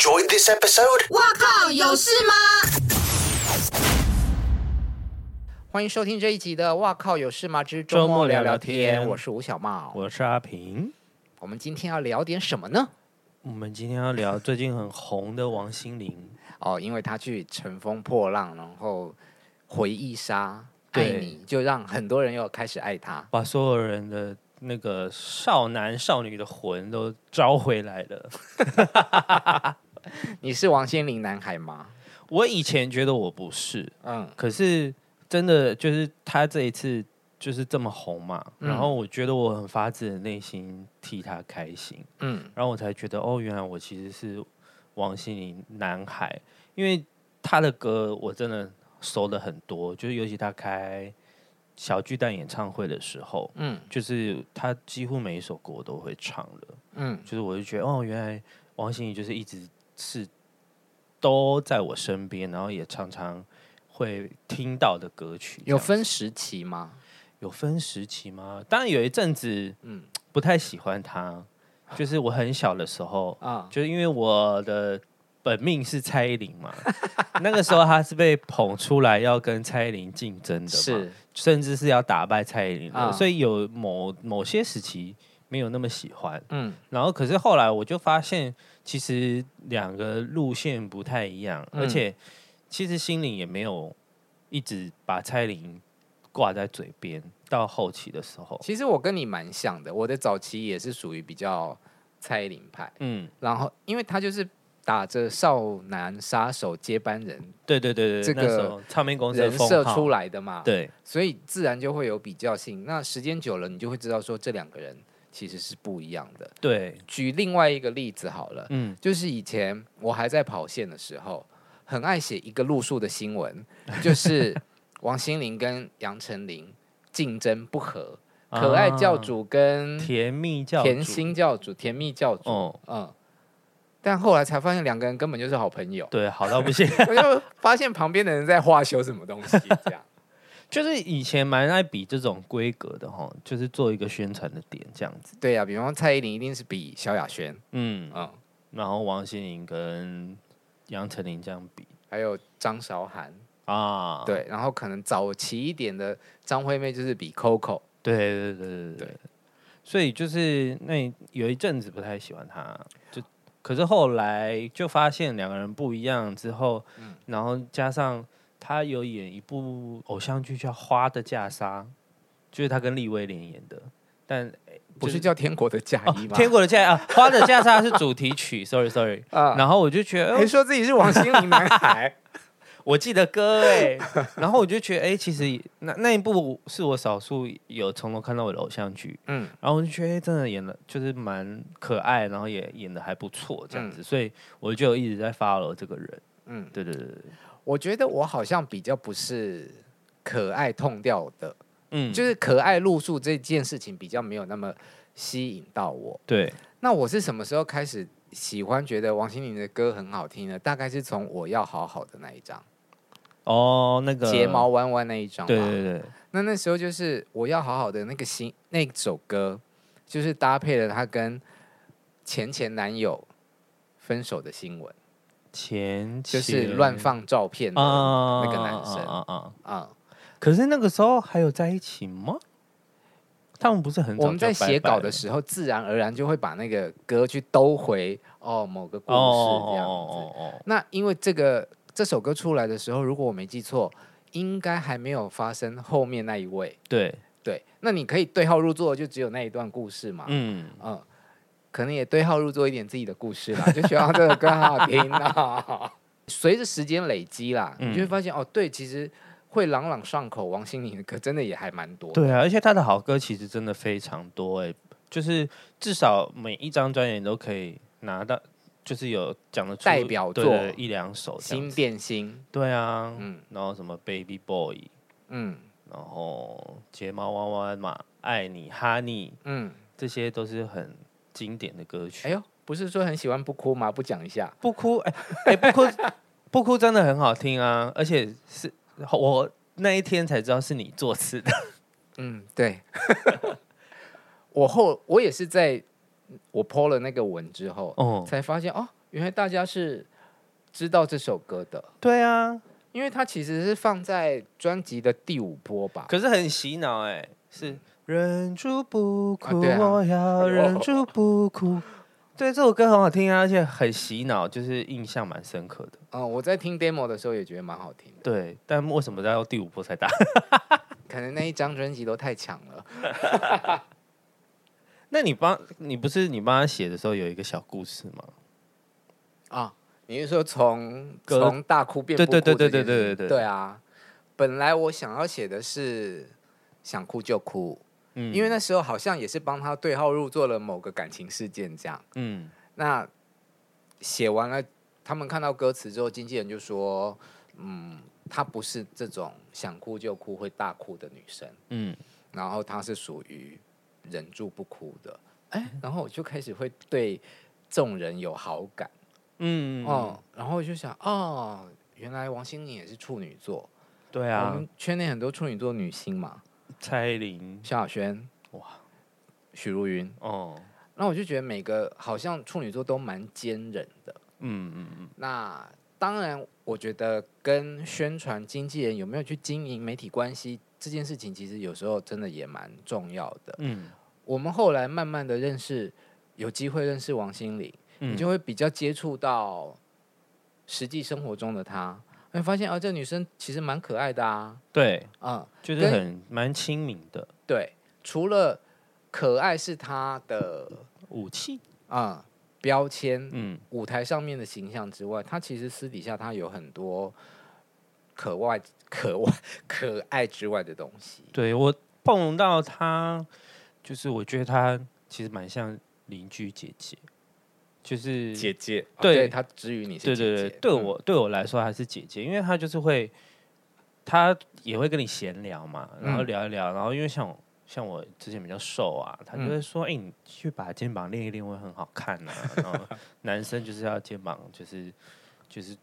enjoyed this episode? 哇靠，有事吗？欢迎收听这一集的《哇靠有事吗之周末聊聊天》，我是吴小茂，我是阿平。我们今天要聊点什么呢？我们今天要聊最近很红的王心凌哦，因为她去乘风破浪，然后回忆杀爱你，就让很多人又开始爱她，把所有人的那个少男少女的魂都招回来了。你是王心凌男孩吗？我以前觉得我不是，嗯，可是。真的就是他这一次就是这么红嘛，嗯、然后我觉得我很发自内心替他开心，嗯，然后我才觉得哦，原来我其实是王心凌男孩，因为他的歌我真的熟了很多，就是尤其他开小巨蛋演唱会的时候，嗯，就是他几乎每一首歌我都会唱的，嗯，就是我就觉得哦，原来王心凌就是一直是都在我身边，然后也常常。会听到的歌曲有分时期吗？有分时期吗？当然有一阵子，嗯，不太喜欢他，就是我很小的时候啊，就因为我的本命是蔡依林嘛，那个时候他是被捧出来要跟蔡依林竞争的，是，甚至是要打败蔡依林的，所以有某某些时期没有那么喜欢，嗯，然后可是后来我就发现，其实两个路线不太一样，而且。其实心灵也没有一直把蔡依林挂在嘴边，到后期的时候，其实我跟你蛮像的，我的早期也是属于比较蔡依林派，嗯，然后因为他就是打着少男杀手接班人，对对对对，这个唱片公司人设出来的嘛，对，所以自然就会有比较性。那时间久了，你就会知道说这两个人其实是不一样的。对，举另外一个例子好了，嗯，就是以前我还在跑线的时候。很爱写一个路数的新闻，就是王心凌跟杨丞琳竞争不和，啊、可爱教主跟甜蜜教甜心教主甜蜜教主，哦、嗯，但后来才发现两个人根本就是好朋友，对，好到不行。我就发现旁边的人在画修什么东西，这样就是以前蛮爱比这种规格的哈，就是做一个宣传的点这样子。对呀、啊，比方蔡依林一定是比萧亚轩，嗯。嗯，然后王心凌跟。杨丞琳这样比，还有张韶涵。啊，对，然后可能早期一点的张惠妹就是比 Coco，对对对对对，对，所以就是那有一阵子不太喜欢她，就可是后来就发现两个人不一样之后，嗯、然后加上她有演一部偶像剧叫《花的嫁纱》，就是他跟利威廉演的，但。不是叫《天国的嫁衣》吗？哦《天国的嫁衣》啊，《花的嫁纱》是主题曲。Sorry Sorry 啊，然后我就觉得，你说自己是王心凌男孩，我记得歌哎。然后我就觉得，哎，其实那那一部是我少数有从头看到尾的偶像剧。嗯，然后我就觉得，哎，真的演的就是蛮可爱，然后也演的还不错，这样子。嗯、所以我就一直在 follow 这个人。嗯，对对对对，我觉得我好像比较不是可爱痛掉的。嗯，就是可爱露宿这件事情比较没有那么吸引到我。对，那我是什么时候开始喜欢觉得王心凌的歌很好听呢？大概是从我要好好的那一张。哦，那个睫毛弯弯那一张。对对对。那那时候就是我要好好的那个新那首歌，就是搭配了她跟前前男友分手的新闻。前就是乱放照片的那个男生。啊啊啊！可是那个时候还有在一起吗？他们不是很，我们在写稿的时候，自然而然就会把那个歌去兜回哦某个故事这样子。那因为这个这首歌出来的时候，如果我没记错，应该还没有发生后面那一位。对对，那你可以对号入座，就只有那一段故事嘛。嗯嗯，可能也对号入座一点自己的故事啦，就希望这个歌好好听啊。随着时间累积啦，你就会发现哦，对，其实。会朗朗上口，王心凌的歌真的也还蛮多。对啊，而且他的好歌其实真的非常多哎，就是至少每一张专辑都可以拿到，就是有讲的代表作一两首。新变心，对啊，嗯，然后什么 Baby Boy，嗯，然后睫毛弯弯嘛，爱你 Honey，嗯，这些都是很经典的歌曲。哎呦，不是说很喜欢不哭吗？不讲一下不哭，哎哎不哭 不哭真的很好听啊，而且是。我那一天才知道是你作词的。嗯，对。我后我也是在我 po 了那个文之后，哦，才发现哦，原来大家是知道这首歌的。对啊，因为它其实是放在专辑的第五波吧。可是很洗脑哎、欸，是忍住不哭，啊啊、我要忍住不哭。对，这首歌很好听啊，而且很洗脑，就是印象蛮深刻的。嗯，我在听 demo 的时候也觉得蛮好听的。对，但为什么要第五波才打？可能那一张专辑都太强了。那你帮你不是你帮他写的时候有一个小故事吗？啊，你是说从从大哭变不哭？对对对对对对对对。对啊，本来我想要写的是想哭就哭，嗯，因为那时候好像也是帮他对号入座了某个感情事件这样，嗯，那写完了，他们看到歌词之后，经纪人就说，嗯，她不是这种想哭就哭会大哭的女生，嗯，然后她是属于。忍住不哭的，哎，然后我就开始会对众人有好感，嗯。哦，然后我就想，哦，原来王心凌也是处女座，对啊，我们圈内很多处女座女星嘛，蔡依林、萧亚轩，哇，许茹芸，哦，那我就觉得每个好像处女座都蛮坚忍的，嗯嗯嗯，那当然，我觉得跟宣传经纪人有没有去经营媒体关系这件事情，其实有时候真的也蛮重要的，嗯。我们后来慢慢的认识，有机会认识王心凌，嗯、你就会比较接触到实际生活中的她，会发现啊，这女生其实蛮可爱的啊。对，嗯，就是很蛮亲民的。对，除了可爱是她的武器啊、嗯、标签，嗯，舞台上面的形象之外，她其实私底下她有很多可外、可外、可爱之外的东西。对，我碰到她。就是我觉得她其实蛮像邻居姐姐，就是姐姐，对她之于你是姐姐，对对对，对我、嗯、对我来说还是姐姐，因为她就是会，她也会跟你闲聊嘛，然后聊一聊，然后因为像像我之前比较瘦啊，她就会说，哎、嗯欸，你去把肩膀练一练会很好看呐、啊，然后 男生就是要肩膀就是就是。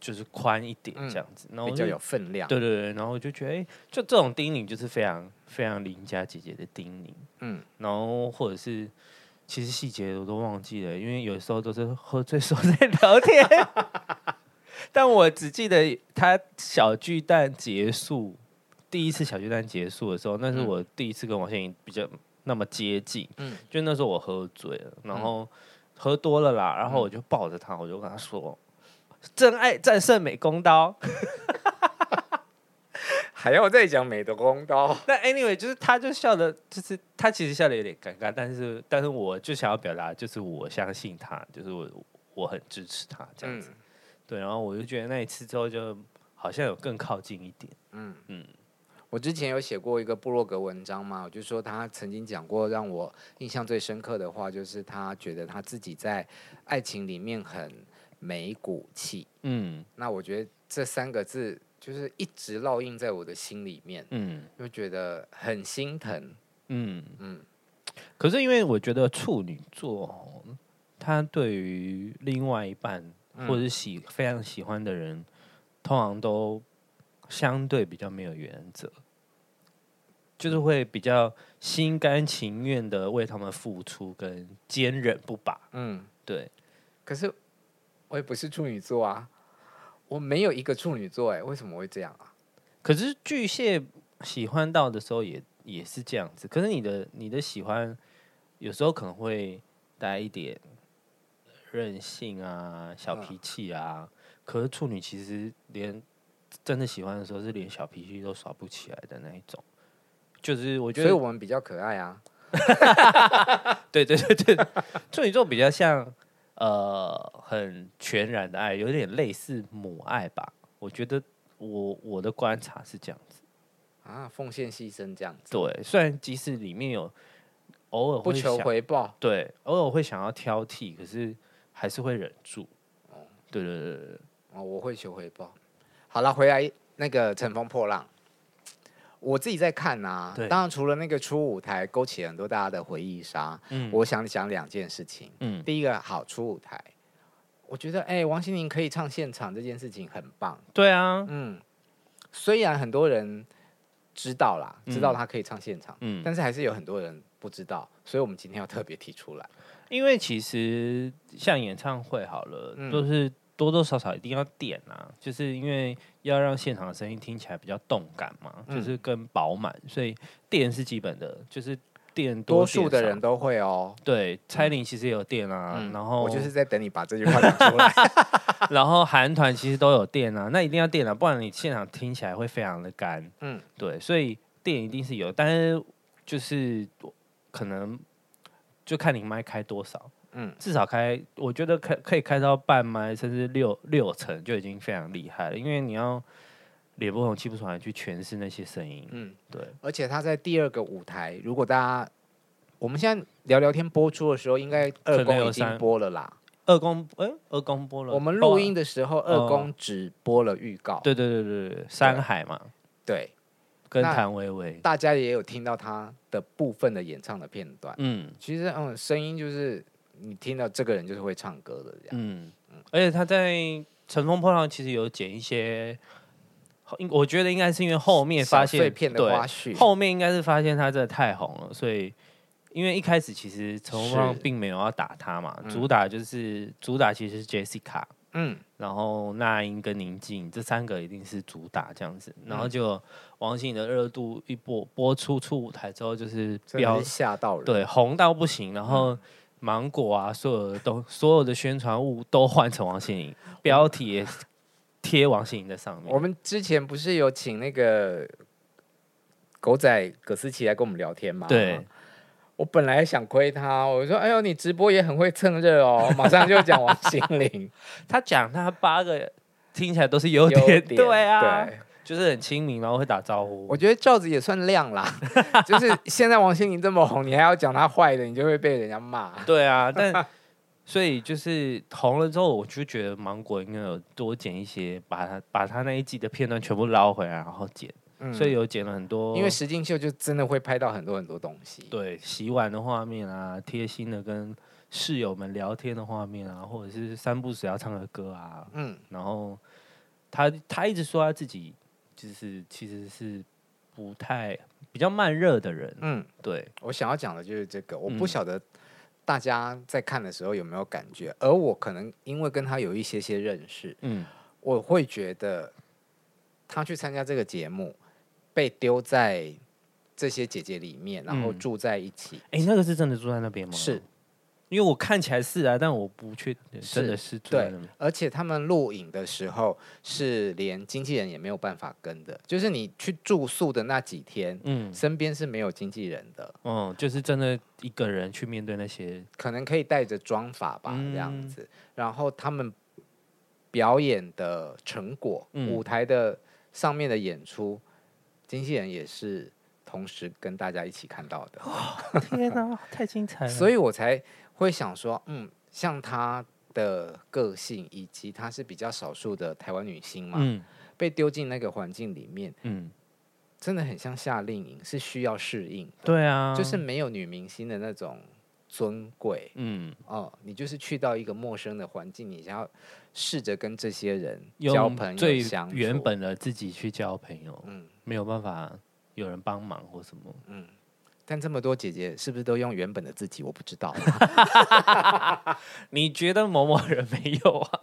就是宽一点这样子，然后比较有分量。对对对，然后我就觉得，哎，就这种叮咛就是非常非常邻家姐姐的叮咛。嗯，然后或者是其实细节我都忘记了，因为有时候都是喝醉时候在聊天。但我只记得他小巨蛋结束，第一次小巨蛋结束的时候，那是我第一次跟王心凌比较那么接近。嗯，就那时候我喝醉了，然后喝多了啦，然后我就抱着他，我就跟他说。真爱战胜美工刀，还要再讲美的公道。那 anyway，就是他就笑的，就是他其实笑的有点尴尬，但是但是我就想要表达，就是我相信他，就是我我很支持他这样子。嗯、对，然后我就觉得那一次之后，就好像有更靠近一点。嗯嗯，我之前有写过一个部落格文章嘛，我就说他曾经讲过让我印象最深刻的话，就是他觉得他自己在爱情里面很。没骨气，嗯，那我觉得这三个字就是一直烙印在我的心里面，嗯，就觉得很心疼，嗯嗯。可是因为我觉得处女座，他对于另外一半或者是喜非常喜欢的人，通常都相对比较没有原则，就是会比较心甘情愿的为他们付出跟坚韧不拔，嗯，对。可是。我也不是处女座啊，我没有一个处女座哎，为什么会这样啊？可是巨蟹喜欢到的时候也也是这样子，可是你的你的喜欢有时候可能会带一点任性啊、小脾气啊。嗯、可是处女其实连真的喜欢的时候是连小脾气都耍不起来的那一种，就是我觉得，所以我们比较可爱啊。对对对对，处女座比较像。呃，很全然的爱，有点类似母爱吧。我觉得我我的观察是这样子啊，奉献牺牲这样子。对，虽然即使里面有偶尔不求回报，对，偶尔会想要挑剔，可是还是会忍住。哦，对对对对，哦，我会求回报。好了，回来那个乘风破浪。我自己在看呐、啊，对当然除了那个初舞台勾起很多大家的回忆杀，嗯，我想讲两件事情，嗯，第一个好初舞台，我觉得哎、欸，王心凌可以唱现场这件事情很棒，对啊，嗯，虽然很多人知道啦，知道他可以唱现场，嗯，但是还是有很多人不知道，所以我们今天要特别提出来，因为其实像演唱会好了，嗯、都是多多少少一定要点啊，就是因为要让现场的声音听起来比较动感嘛，嗯、就是更饱满，所以电是基本的，就是。电多数的人都会哦。对，蔡林其实也有电啊。嗯、然后我就是在等你把这句话讲出来。然后韩团其实都有电啊，那一定要电啊，不然你现场听起来会非常的干。嗯，对，所以电一定是有，但是就是可能就看你麦开多少。嗯，至少开，我觉得可可以开到半麦，甚至六六成就已经非常厉害了，因为你要。脸不红气不喘去诠释那些声音，嗯，对。而且他在第二个舞台，如果大家我们现在聊聊天播出的时候，应该二宫已经播了啦。二宫，哎、欸，二宫播了。我们录音的时候，二宫只播了预告。对对对对对，山海嘛，对，跟谭维维，大家也有听到他的部分的演唱的片段。嗯，其实嗯，声音就是你听到这个人就是会唱歌的这样。嗯嗯，而且他在《乘风破浪》其实有剪一些。我觉得应该是因为后面发现，对，后面应该是发现他真的太红了，所以因为一开始其实乘风破浪并没有要打他嘛，是主打就是、嗯、主打其实是 Jessica，嗯，然后那英跟宁静这三个一定是主打这样子，然后就王心凌的热度一播播出出舞台之后就是飙吓到人，对，红到不行，然后芒果啊所有的都所有的宣传物都换成王心凌，标题也。贴王心凌在上面。我们之前不是有请那个狗仔葛思琪来跟我们聊天吗？对，我本来想亏他，我说：“哎呦，你直播也很会蹭热哦。”马上就讲王心凌，他讲他八个听起来都是优点，点 对啊，对，就是很亲民，然后会打招呼。我觉得罩子也算亮啦，就是现在王心凌这么红，你还要讲他坏的，你就会被人家骂。对啊，但。所以就是红了之后，我就觉得芒果应该有多剪一些，把他把他那一季的片段全部捞回来，然后剪。嗯、所以有剪了很多，因为实境秀就真的会拍到很多很多东西。对，洗碗的画面啊，贴心的跟室友们聊天的画面啊，或者是三不时要唱的歌啊。嗯，然后他他一直说他自己就是其实是不太比较慢热的人。嗯，对，我想要讲的就是这个，我不晓得、嗯。大家在看的时候有没有感觉？而我可能因为跟他有一些些认识，嗯，我会觉得他去参加这个节目，被丢在这些姐姐里面，然后住在一起。哎、嗯，那个是真的住在那边吗？是。因为我看起来是啊，但我不确定真的是对。而且他们录影的时候是连经纪人也没有办法跟的，就是你去住宿的那几天，嗯，身边是没有经纪人的，嗯，就是真的一个人去面对那些，可能可以带着妆法吧，这样子。然后他们表演的成果，舞台的上面的演出，经纪人也是同时跟大家一起看到的。天哪，太精彩了！所以我才。会想说，嗯，像她的个性，以及她是比较少数的台湾女星嘛，嗯、被丢进那个环境里面，嗯，真的很像夏令营，是需要适应。对啊，就是没有女明星的那种尊贵，嗯，哦，你就是去到一个陌生的环境，你想要试着跟这些人交朋友，最原本的自己去交朋友，嗯，没有办法有人帮忙或什么，嗯。但这么多姐姐是不是都用原本的自己？我不知道。你觉得某某人没有啊？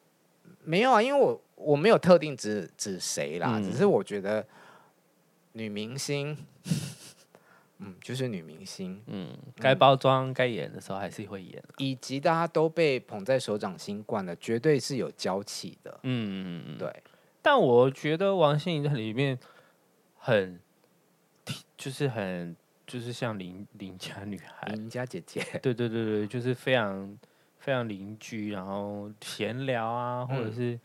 没有啊，因为我我没有特定指指谁啦，嗯、只是我觉得女明星，嗯，就是女明星，嗯，该包装、该演的时候还是会演，以及大家都被捧在手掌心惯了，绝对是有娇气的。嗯嗯嗯，对。但我觉得王心凌在里面很，就是很。就是像邻邻家女孩，邻家姐姐，对对对对，就是非常非常邻居，然后闲聊啊，或者是、嗯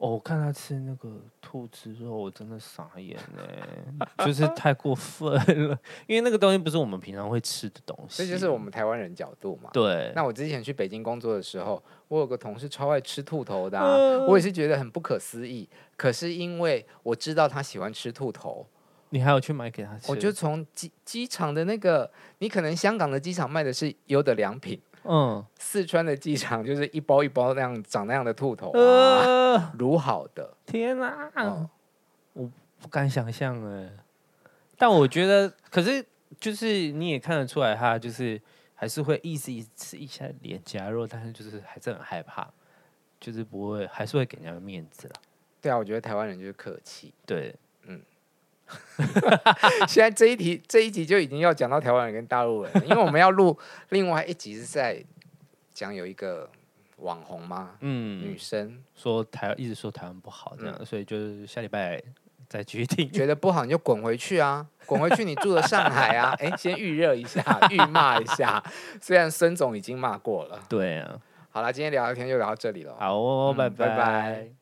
哦、我看他吃那个兔子肉，我真的傻眼呢，就是太过分了，因为那个东西不是我们平常会吃的东西，这就是我们台湾人角度嘛。对，那我之前去北京工作的时候，我有个同事超爱吃兔头的、我也是觉得很不可思议，可是因为我知道他喜欢吃兔头。你还要去买给他吃？我就从机机场的那个，你可能香港的机场卖的是优的良品，嗯，四川的机场就是一包一包那样长那样的兔头啊，呃、卤好的。天啊，嗯、我不敢想象哎，但我觉得，可是就是你也看得出来，他就是还是会意思意思吃一下脸颊肉，但是就是还是很害怕，就是不会，还是会给人家面子了。对啊，我觉得台湾人就是客气。对，嗯。现在这一题这一集就已经要讲到台湾人跟大陆人，因为我们要录另外一集是在讲有一个网红嘛，嗯，女生说台一直说台湾不好这样，嗯、所以就是下礼拜。再决定，觉得不好你就滚回去啊！滚回去你住的上海啊！哎，先预热一下，预骂一下。虽然孙总已经骂过了。对啊，好了，今天聊聊天就聊到这里了。好哦，拜拜。嗯，拜拜。